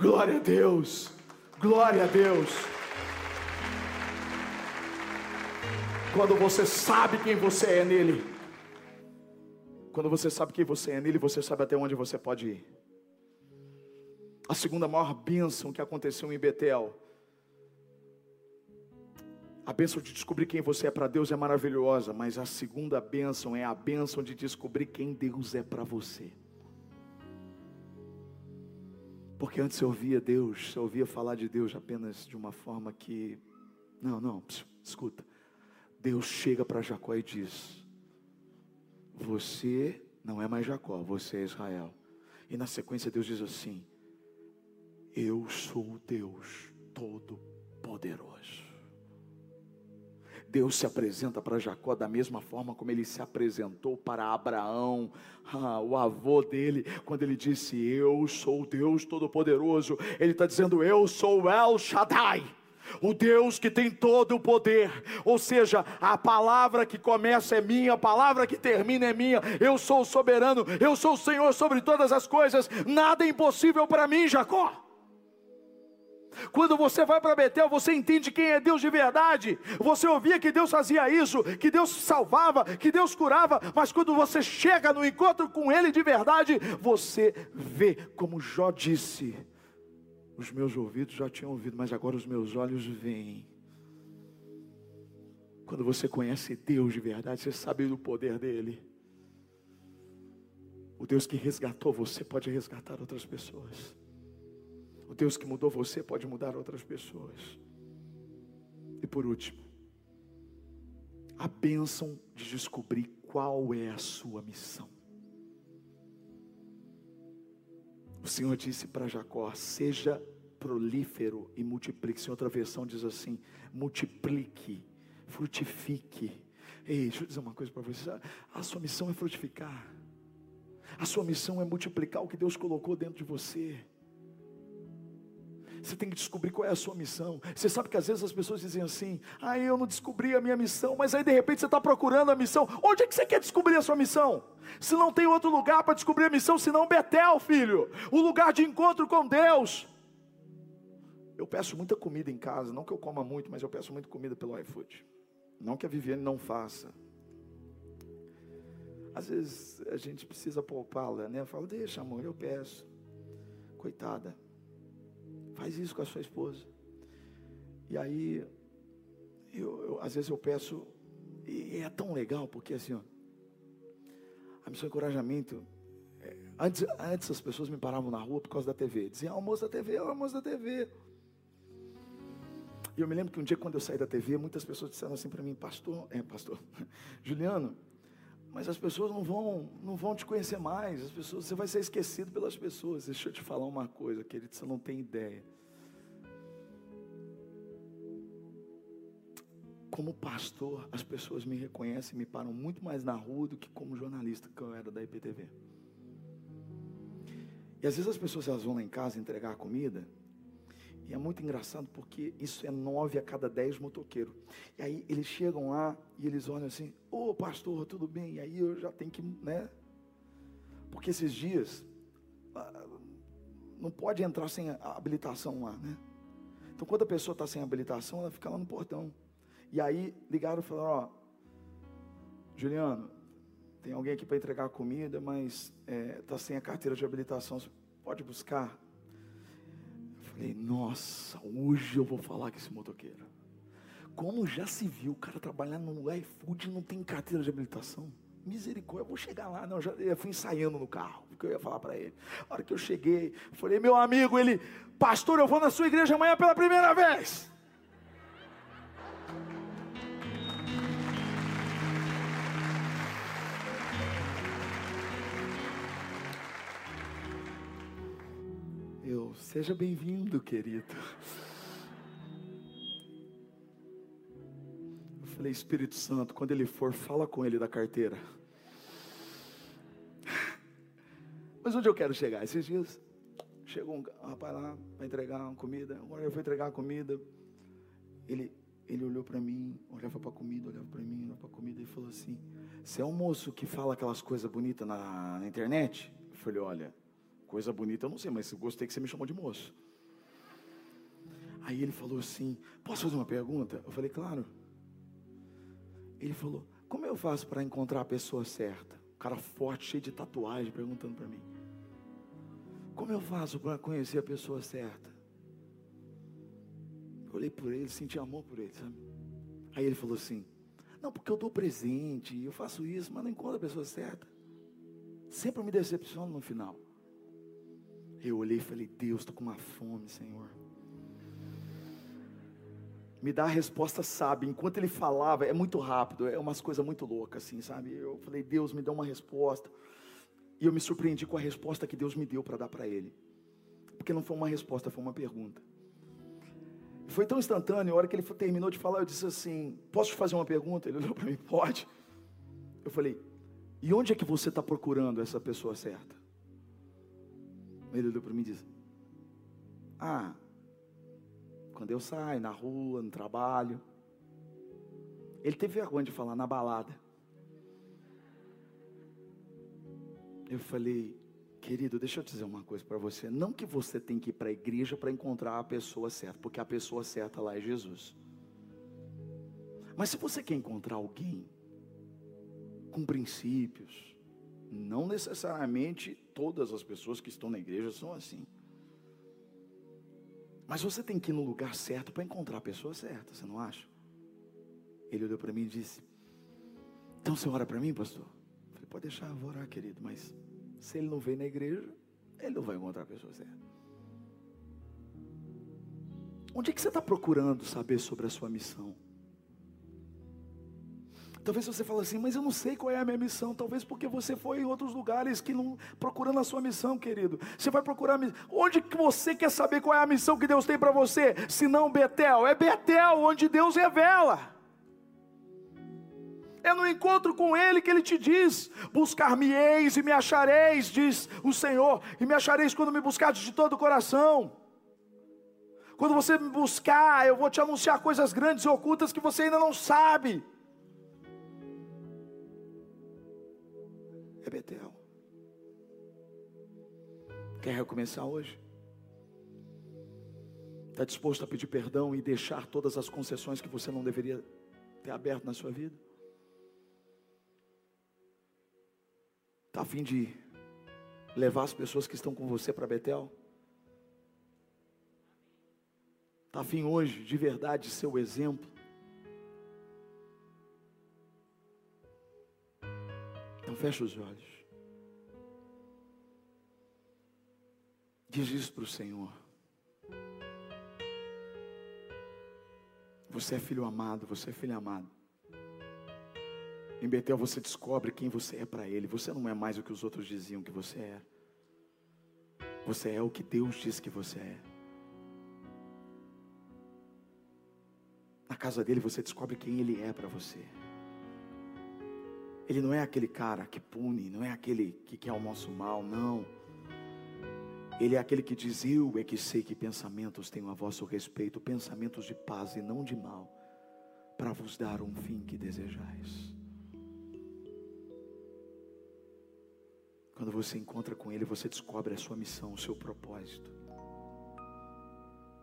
Glória a Deus. Glória a Deus. Quando você sabe quem você é nele. Quando você sabe quem você é nele, você sabe até onde você pode ir. A segunda maior bênção que aconteceu em Betel a bênção de descobrir quem você é para Deus é maravilhosa, mas a segunda bênção é a bênção de descobrir quem Deus é para você. Porque antes eu ouvia Deus, eu ouvia falar de Deus apenas de uma forma que. Não, não, escuta. Deus chega para Jacó e diz: Você não é mais Jacó, você é Israel. E na sequência Deus diz assim: Eu sou o Deus Todo-Poderoso. Deus se apresenta para Jacó da mesma forma como ele se apresentou para Abraão, ah, o avô dele, quando ele disse: Eu sou o Deus Todo-Poderoso. Ele está dizendo: Eu sou El Shaddai. O Deus que tem todo o poder, ou seja, a palavra que começa é minha, a palavra que termina é minha. Eu sou o soberano, eu sou o Senhor sobre todas as coisas. Nada é impossível para mim, Jacó. Quando você vai para Betel, você entende quem é Deus de verdade. Você ouvia que Deus fazia isso, que Deus salvava, que Deus curava, mas quando você chega no encontro com Ele de verdade, você vê, como Jó disse: os meus ouvidos já tinham ouvido, mas agora os meus olhos veem. Quando você conhece Deus de verdade, você sabe do poder dele. O Deus que resgatou você pode resgatar outras pessoas. O Deus que mudou você pode mudar outras pessoas. E por último, a bênção de descobrir qual é a sua missão. O Senhor disse para Jacó: seja prolífero e multiplique-se. Em outra versão diz assim: multiplique, frutifique. Ei, deixa eu dizer uma coisa para você: a sua missão é frutificar, a sua missão é multiplicar o que Deus colocou dentro de você. Você tem que descobrir qual é a sua missão. Você sabe que às vezes as pessoas dizem assim: ah, eu não descobri a minha missão, mas aí de repente você está procurando a missão. Onde é que você quer descobrir a sua missão? Se não tem outro lugar para descobrir a missão, senão Betel, filho, o lugar de encontro com Deus. Eu peço muita comida em casa, não que eu coma muito, mas eu peço muita comida pelo iFood. Não que a Viviane não faça. Às vezes a gente precisa poupá-la, né? Eu falo, deixa amor, eu peço. Coitada. Faz isso com a sua esposa. E aí, eu, eu, às vezes eu peço, e é tão legal, porque assim, ó, a missão encorajamento, é, antes, antes as pessoas me paravam na rua por causa da TV, diziam, almoço da TV, almoço da TV. E eu me lembro que um dia, quando eu saí da TV, muitas pessoas disseram assim para mim, pastor, é, pastor, Juliano, mas as pessoas não vão, não vão te conhecer mais, as pessoas, você vai ser esquecido pelas pessoas. Deixa eu te falar uma coisa, querido, você não tem ideia. Como pastor, as pessoas me reconhecem, me param muito mais na rua do que como jornalista que eu era da IPTV. E às vezes as pessoas elas vão lá em casa entregar a comida, e é muito engraçado porque isso é nove a cada dez motoqueiros. E aí eles chegam lá e eles olham assim, ô oh, pastor, tudo bem? E aí eu já tenho que, né? Porque esses dias ah, não pode entrar sem habilitação lá, né? Então quando a pessoa está sem habilitação, ela fica lá no portão. E aí ligaram e falaram, ó, Juliano, tem alguém aqui para entregar a comida, mas está é, sem a carteira de habilitação. Pode buscar? Falei, nossa, hoje eu vou falar com esse motoqueiro. Como já se viu o cara trabalhando no iFood e não tem carteira de habilitação? Misericórdia, eu vou chegar lá. Não, já, eu fui ensaiando no carro, o que eu ia falar para ele. A hora que eu cheguei, falei, meu amigo, ele, pastor, eu vou na sua igreja amanhã pela primeira vez. Seja bem-vindo, querido. Eu falei, Espírito Santo, quando ele for, fala com ele da carteira. Mas onde eu quero chegar? Esses dias chegou um rapaz lá para entregar uma comida. Agora eu fui entregar a comida. Ele, ele olhou para mim, olhava para a comida, olhava para mim, olhava para a comida e falou assim: Você é um moço que fala aquelas coisas bonitas na, na internet? Eu falei: Olha, Coisa bonita, eu não sei, mas eu gostei que você me chamou de moço. Aí ele falou assim: Posso fazer uma pergunta? Eu falei: Claro. Ele falou: Como eu faço para encontrar a pessoa certa? O cara forte, cheio de tatuagem, perguntando para mim: Como eu faço para conhecer a pessoa certa? Eu olhei por ele, senti amor por ele, sabe? Aí ele falou assim: Não, porque eu dou presente, eu faço isso, mas não encontro a pessoa certa. Sempre me decepciono no final. Eu olhei e falei: Deus, estou com uma fome, Senhor. Me dá a resposta, sabe? Enquanto ele falava, é muito rápido, é umas coisas muito loucas, assim, sabe? Eu falei: Deus, me dá uma resposta. E eu me surpreendi com a resposta que Deus me deu para dar para ele. Porque não foi uma resposta, foi uma pergunta. Foi tão instantâneo, a hora que ele terminou de falar, eu disse assim: Posso te fazer uma pergunta? Ele olhou para mim: Pode. Eu falei: E onde é que você está procurando essa pessoa certa? Ele olhou para mim e disse: Ah, quando eu saio na rua, no trabalho. Ele teve vergonha de falar na balada. Eu falei, querido, deixa eu dizer uma coisa para você. Não que você tem que ir para a igreja para encontrar a pessoa certa, porque a pessoa certa lá é Jesus. Mas se você quer encontrar alguém com princípios, não necessariamente todas as pessoas que estão na igreja são assim. Mas você tem que ir no lugar certo para encontrar a pessoa certa, você não acha? Ele olhou para mim e disse: Então você ora para mim, pastor? Eu falei: Pode deixar, eu vou orar, querido. Mas se ele não vem na igreja, ele não vai encontrar a pessoa certa. Onde é que você está procurando saber sobre a sua missão? Talvez você fale assim, mas eu não sei qual é a minha missão. Talvez porque você foi em outros lugares que não procurando a sua missão, querido. Você vai procurar onde que você quer saber qual é a missão que Deus tem para você? Se não Betel, é Betel onde Deus revela. É no encontro com Ele que Ele te diz: Buscar-me-eis e me achareis, diz o Senhor, e me achareis quando me buscardes de todo o coração. Quando você me buscar, eu vou te anunciar coisas grandes e ocultas que você ainda não sabe. É Betel. Quer recomeçar hoje? Está disposto a pedir perdão e deixar todas as concessões que você não deveria ter aberto na sua vida? Está a fim de levar as pessoas que estão com você para Betel? Está a fim hoje, de verdade, ser o exemplo? Então fecha os olhos. Diz isso para o Senhor. Você é filho amado, você é filho amado. Em Betel você descobre quem você é para Ele. Você não é mais o que os outros diziam que você é. Você é o que Deus diz que você é. Na casa dele você descobre quem Ele é para você. Ele não é aquele cara que pune, não é aquele que quer o nosso mal, não. Ele é aquele que diz: Eu é que sei que pensamentos tenho a vosso respeito, pensamentos de paz e não de mal, para vos dar um fim que desejais. Quando você encontra com Ele, você descobre a sua missão, o seu propósito.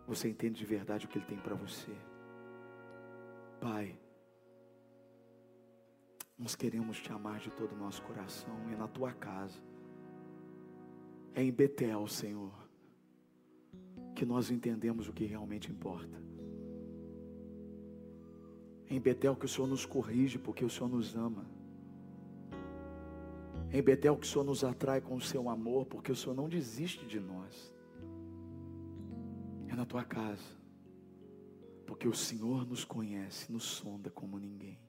Você entende de verdade o que Ele tem para você. Pai, nós queremos te amar de todo o nosso coração e na tua casa. É em Betel, Senhor, que nós entendemos o que realmente importa. É em Betel que o Senhor nos corrige porque o Senhor nos ama. É em Betel que o Senhor nos atrai com o seu amor porque o Senhor não desiste de nós. É na tua casa, porque o Senhor nos conhece, nos sonda como ninguém.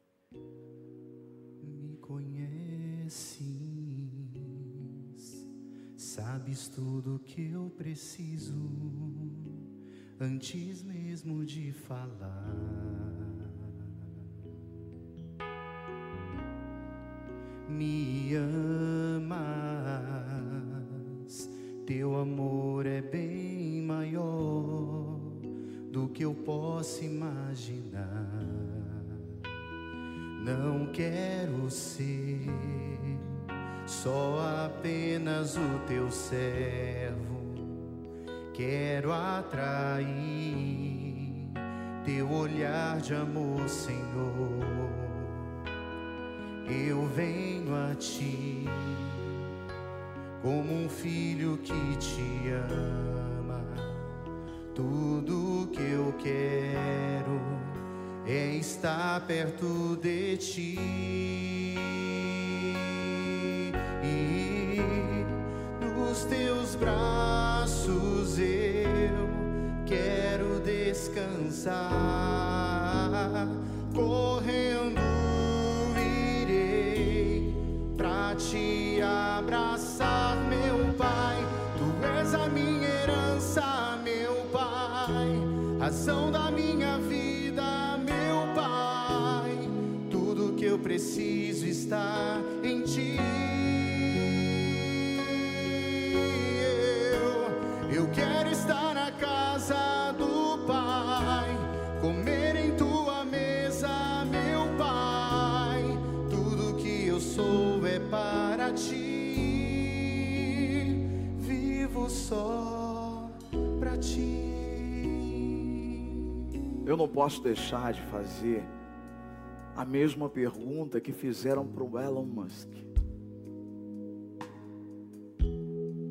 Sabes tudo que eu preciso antes mesmo de falar. Me amas, teu amor é bem maior do que eu posso imaginar. Não quero ser só apenas o teu servo. Quero atrair teu olhar de amor, Senhor. Eu venho a ti como um filho que te ama. Tudo que eu quero é estar perto de ti teus braços eu quero descansar. Correndo irei pra te abraçar, meu Pai. Tu és a minha herança, meu Pai, razão da minha vida, meu Pai. Tudo que eu preciso está vivo só para ti. Eu não posso deixar de fazer a mesma pergunta que fizeram para o Elon Musk.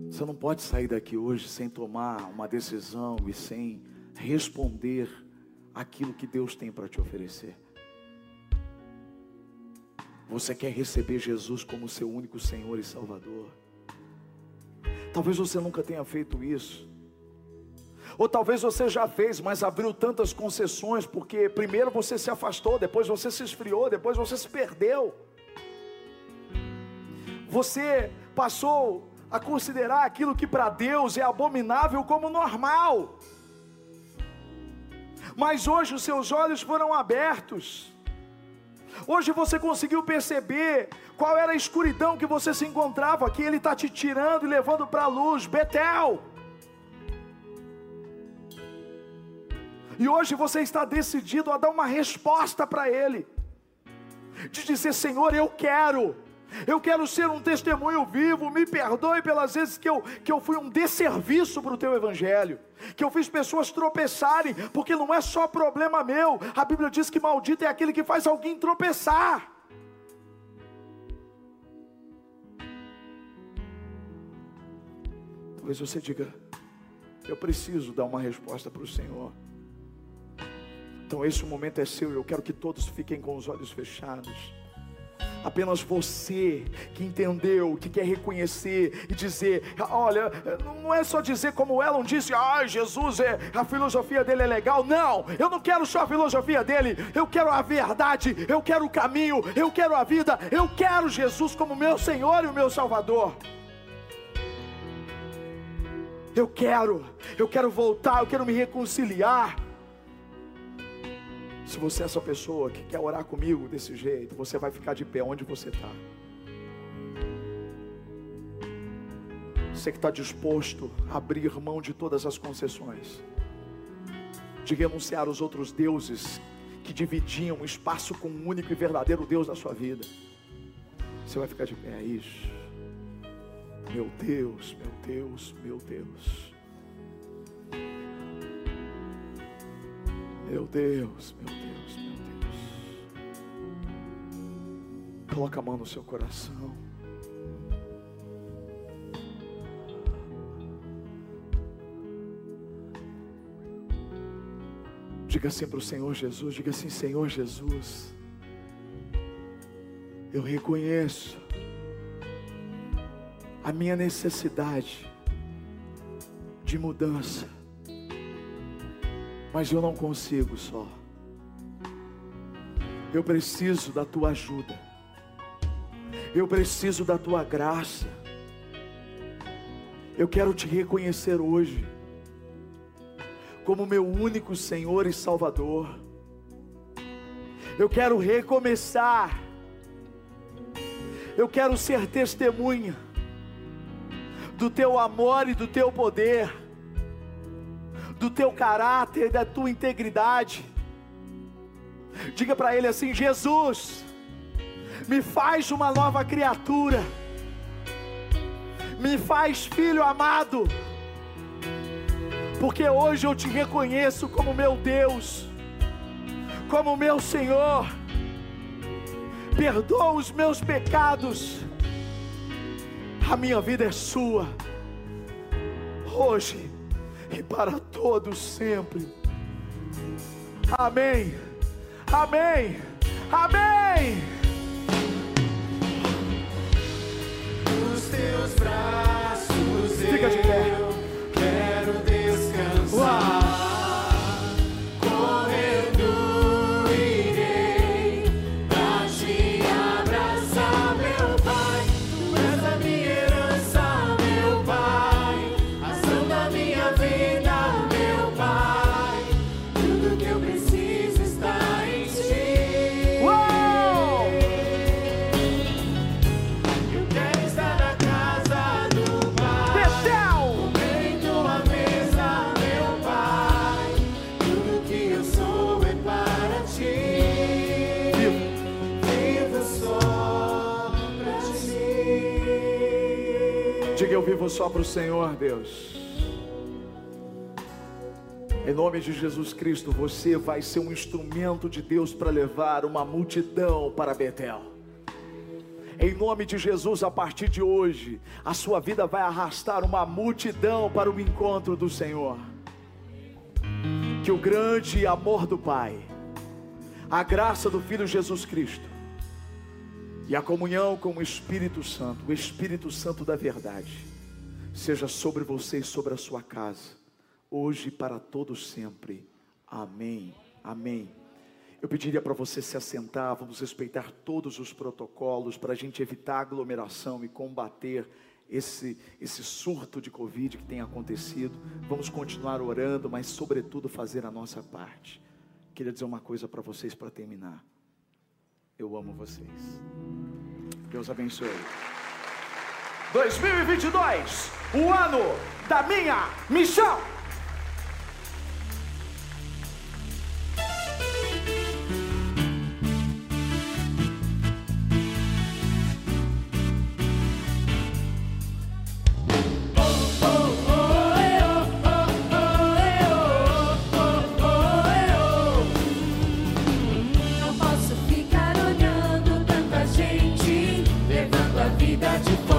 Você não pode sair daqui hoje sem tomar uma decisão e sem responder aquilo que Deus tem para te oferecer. Você quer receber Jesus como seu único Senhor e Salvador? Talvez você nunca tenha feito isso. Ou talvez você já fez, mas abriu tantas concessões, porque primeiro você se afastou, depois você se esfriou, depois você se perdeu. Você passou a considerar aquilo que para Deus é abominável como normal. Mas hoje os seus olhos foram abertos. Hoje você conseguiu perceber qual era a escuridão que você se encontrava, que Ele está te tirando e levando para a luz, Betel. E hoje você está decidido a dar uma resposta para Ele, de dizer: Senhor, eu quero. Eu quero ser um testemunho vivo. Me perdoe pelas vezes que eu, que eu fui um desserviço para o teu evangelho, que eu fiz pessoas tropeçarem, porque não é só problema meu. A Bíblia diz que maldito é aquele que faz alguém tropeçar. Talvez você diga: Eu preciso dar uma resposta para o Senhor. Então, esse momento é seu. Eu quero que todos fiquem com os olhos fechados. Apenas você que entendeu, que quer reconhecer e dizer: olha, não é só dizer como Elon disse, ah, Jesus é, a filosofia dele é legal. Não, eu não quero só a filosofia dele, eu quero a verdade, eu quero o caminho, eu quero a vida, eu quero Jesus como meu Senhor e o meu Salvador. Eu quero, eu quero voltar, eu quero me reconciliar. Se você é essa pessoa que quer orar comigo desse jeito, você vai ficar de pé onde você está. Você que está disposto a abrir mão de todas as concessões, de renunciar os outros deuses que dividiam o espaço com o único e verdadeiro Deus da sua vida. Você vai ficar de pé, é isso. Meu Deus, meu Deus, meu Deus. Meu Deus, meu Deus, meu Deus. Coloca a mão no seu coração. Diga assim para o Senhor Jesus, diga assim, Senhor Jesus, eu reconheço a minha necessidade de mudança mas eu não consigo só. Eu preciso da tua ajuda. Eu preciso da tua graça. Eu quero te reconhecer hoje como meu único Senhor e Salvador. Eu quero recomeçar. Eu quero ser testemunha do teu amor e do teu poder do teu caráter, da tua integridade. Diga para ele assim: Jesus, me faz uma nova criatura, me faz filho amado, porque hoje eu te reconheço como meu Deus, como meu Senhor. Perdoa os meus pecados, a minha vida é sua. Hoje e para todos sempre. Amém. Amém. Amém. Os teus braços o Senhor, Deus. Em nome de Jesus Cristo, você vai ser um instrumento de Deus para levar uma multidão para Betel. Em nome de Jesus, a partir de hoje, a sua vida vai arrastar uma multidão para o encontro do Senhor. Que o grande amor do Pai, a graça do Filho Jesus Cristo e a comunhão com o Espírito Santo, o Espírito Santo da verdade, seja sobre você e sobre a sua casa, hoje e para todos sempre. Amém. Amém. Eu pediria para você se assentar, vamos respeitar todos os protocolos para a gente evitar aglomeração e combater esse, esse surto de Covid que tem acontecido. Vamos continuar orando, mas, sobretudo, fazer a nossa parte. Queria dizer uma coisa para vocês para terminar. Eu amo vocês. Deus abençoe. 2022, o ano da minha missão. Não posso ficar olhando tanta gente levando a vida de